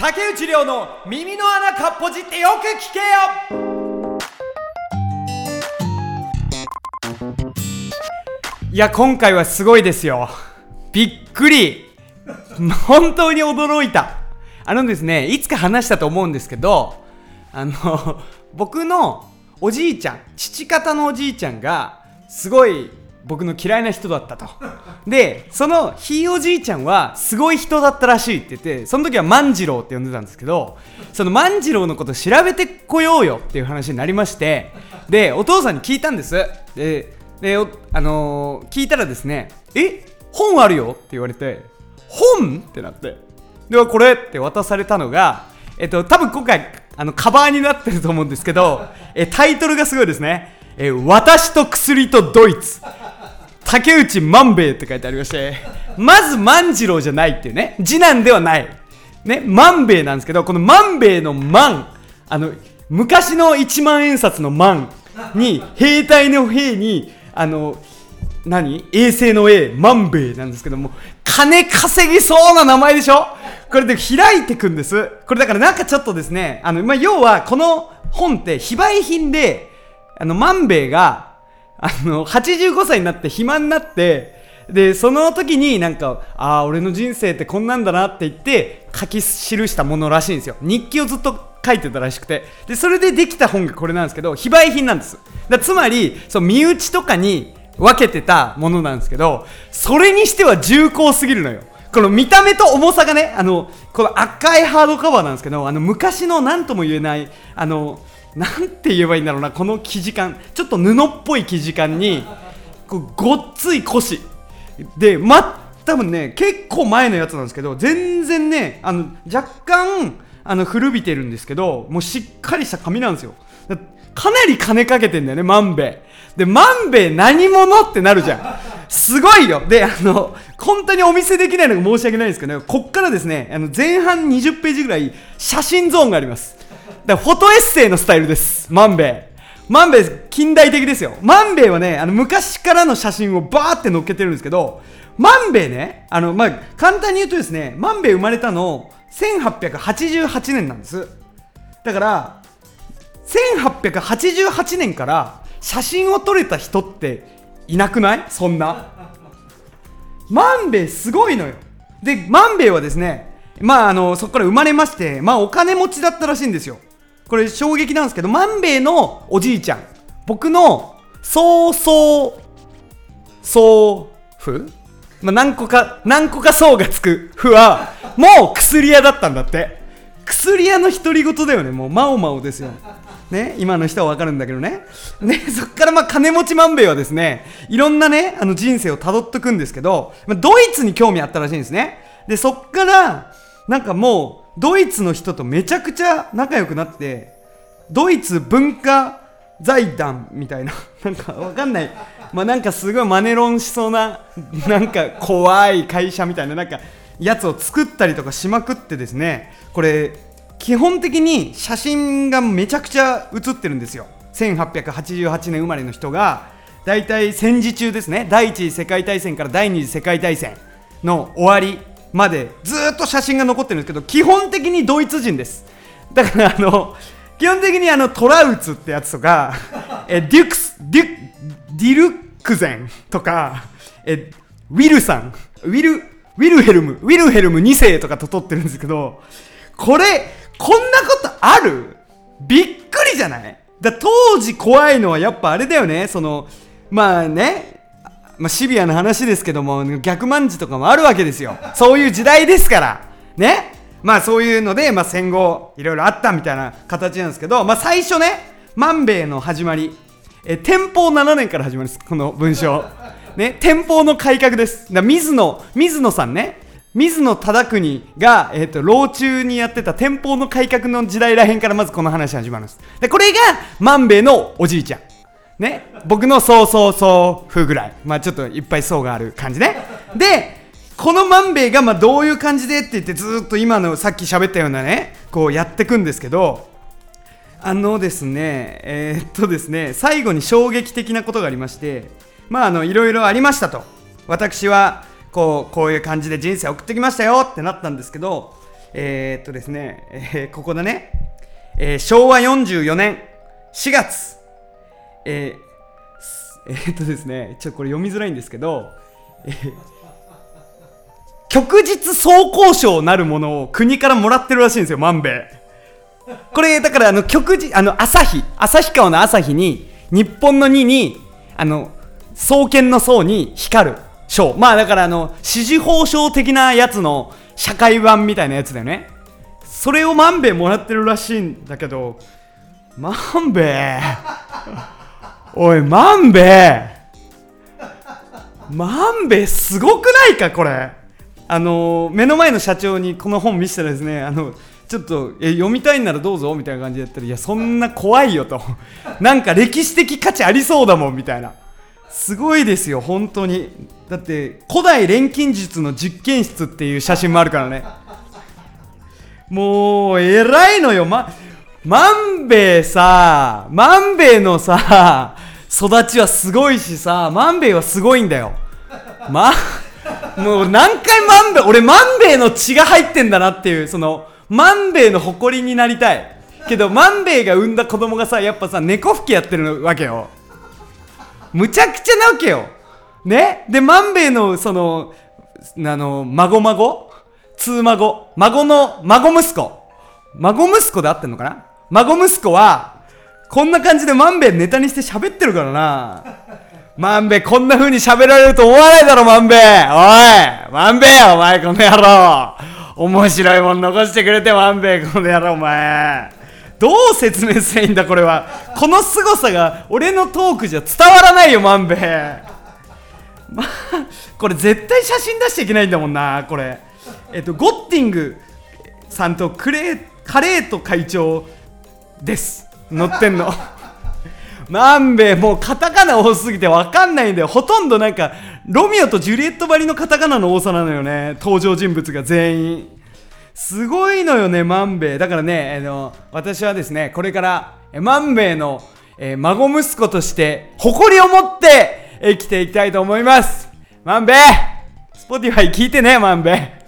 竹内涼の耳の穴かっぽじってよく聞けよ。いや今回はすごいですよ。びっくり。本当に驚いた。あのですねいつか話したと思うんですけどあの僕のおじいちゃん父方のおじいちゃんがすごい僕の嫌いな人だったと。でそのひいおじいちゃんはすごい人だったらしいって言ってその時は万次郎って呼んでたんですけどその万次郎のこと調べてこようよっていう話になりましてでお父さんに聞いたんです。でであのー、聞いたらですねえ本あるよって言われて本？ってなって。ではこれって渡されたのがえっと多分今回あのカバーになってると思うんですけどえタイトルがすごいですね。え私と薬とドイツ。竹内万兵衛って書いてありましてまず万次郎じゃないっていうね次男ではない。ね万兵衛なんですけどこの万兵衛の万あの昔の一万円札の万に兵隊の兵にあの何？衛星の A 万兵衛なんですけども金稼ぎそうな名前でしょ？これで開いてくんです。これだからなんかちょっとですねあの、まあ、要はこの本って非売品であの万兵衛があの、85歳になって暇になって、で、その時になんか、ああ、俺の人生ってこんなんだなって言って、書き記したものらしいんですよ。日記をずっと書いてたらしくて。で、それでできた本がこれなんですけど、非売品なんです。だつまり、そう、身内とかに分けてたものなんですけど、それにしては重厚すぎるのよ。この見た目と重さがね、あの、この赤いハードカバーなんですけど、あの、昔の何とも言えない、あの、なんて言えばいいんだろうなこの生地感ちょっと布っぽい生地感にこうごっつい腰。でま多分ね結構前のやつなんですけど全然ねあの若干あの古びてるんですけどもうしっかりした紙なんですよ。かなり金かけてんだよね万兵衛で万兵衛何者ってなるじゃん。すごいよ。であの本当にお見せできないのが申し訳ないんですけど、ね、こっからですねあの前半20ページぐらい写真ゾーンがあります。だフォトエッセイのスタイルです。万兵衛。万兵衛、近代的ですよ。万兵衛はね、あの、昔からの写真をバーって載っけてるんですけど、万兵衛ね、あの、まあ、簡単に言うとですね、万兵衛生まれたの、1888年なんです。だから、1888年から写真を撮れた人っていなくない？そんな。万兵衛すごいのよ。で、万兵衛はですね、まあ、あの、そこから生まれまして、まあ、お金持ちだったらしいんですよ。これ衝撃なんですけど万兵衛のおじいちゃん僕の曽祖祖父まあ、何個か何個か層がつく父はもう薬屋だったんだって薬屋の独り言だよねもうまおまおですよね、今の人は分かるんだけどね。ね、そっからまあ金持ち万兵衛はですね、いろんなね、あの人生をたどっていくんですけど、まあ、ドイツに興味あったらしいんですね。で、そっから、なんかもう、ドイツの人とめちゃくちゃ仲良くなってドイツ文化財団みたいな なんかわかんない。まあなんかすごいマネロンしそうななんか怖い会社みたいななんかやつを作ったりとかしまくってですね。これ基本的に写真がめちゃくちゃ写ってるんですよ。1888年生まれの人が大体戦時中ですね。第一次世界大戦から第二次世界大戦の終わりまでずっと写真が残ってるんですけど基本的にドイツ人です。だからあの基本的にあのトラウツってやつとかえデュクスデュディルクゼンとかえウィルさんウィルウィルヘルムウィルヘルム2世とかと撮ってるんですけどこれこんなことある？びっくりじゃない？だ当時怖いのはやっぱあれだよね。そのまあねまあ、シビアな話ですけども逆万字とかもあるわけですよ。そういう時代ですから。ね？まあそういうので、まあ、戦後いろいろあったみたいな形なんですけど、まあ、最初ね万兵衛の始まり。え天保7年から始まるんですこの文章。ね？天保の改革です。だ水野水野さんね。水野忠国が、えーと、老中にやってた天保の改革の時代らへんからまずこの話始まるんです。でこれが万兵衛のおじいちゃん。ね、僕のそうそうそう風ぐらい、まあ、ちょっといっぱい層がある感じね。でこの万兵衛がまあどういう感じでって言ってずっと今のさっき喋ったようなねこうやっていくんですけどあのですねえー、っとですね最後に衝撃的なことがありましてまああのいろいろありましたと。私はこうこういう感じで人生送ってきましたよってなったんですけどえー、っとですね、えーここだね、え昭和44年4月、えー えーっとですね、ちょっとこれ読みづらいんですけど、えー旭日総交渉なるものを国からもらってるらしいんですよ、万兵衛。これ、だから、あの、旭日、あの、朝日、旭川の朝日に、日本の2に、あの、双剣の層に光る章。まあ、だから、あの、支持報奨的なやつの社会版みたいなやつだよね。それを万兵衛もらってるらしいんだけど、万兵衛おい、万兵衛万兵衛すごくないか、これ。あの目の前の社長にこの本見せたらですねあのちょっとえ読みたいならどうぞみたいな感じでやったらいやそんな怖いよと。なんか歴史的価値ありそうだもんみたいな。すごいですよ本当に。だって古代錬金術の実験室っていう写真もあるからね。もう偉いのよま万兵衛さ万兵衛のさ育ちはすごいしさ万兵衛はすごいんだよ。まもう何回万兵衛俺万兵衛の血が入ってんだなっていうその万兵衛の誇りになりたい。けど万兵衛が産んだ子供がさやっぱさ猫吹きやってるわけよ。むちゃくちゃなわけよ。ね？で万兵衛のそのあの孫孫？通孫？孫の孫息子？孫息子で合ってんのかな？孫息子はこんな感じで万兵衛ネタにして喋ってるからな。万兵衛こんな風に喋られると思わないだろ万兵衛おい万兵衛お前この野郎。面白いもん残してくれて万兵衛この野郎お前。どう説明すればいいんだこれは。この凄さが俺のトークじゃ伝わらないよ万兵衛まこれ絶対写真出しちゃいけないんだもんなこれ。えっとゴッティングさんとクレーカレート会長です。乗ってんの。万兵衛もうカタカナ多すぎて分かんないんだよほとんどなんかロミオとジュリエットばりのカタカナの多さなのよね。登場人物が全員。すごいのよね万兵衛だからねあの私はですねこれからえ万兵衛の、えー孫息子として誇りを持って生きていきたいと思います。万兵衛 Spotify 聞いてね万兵衛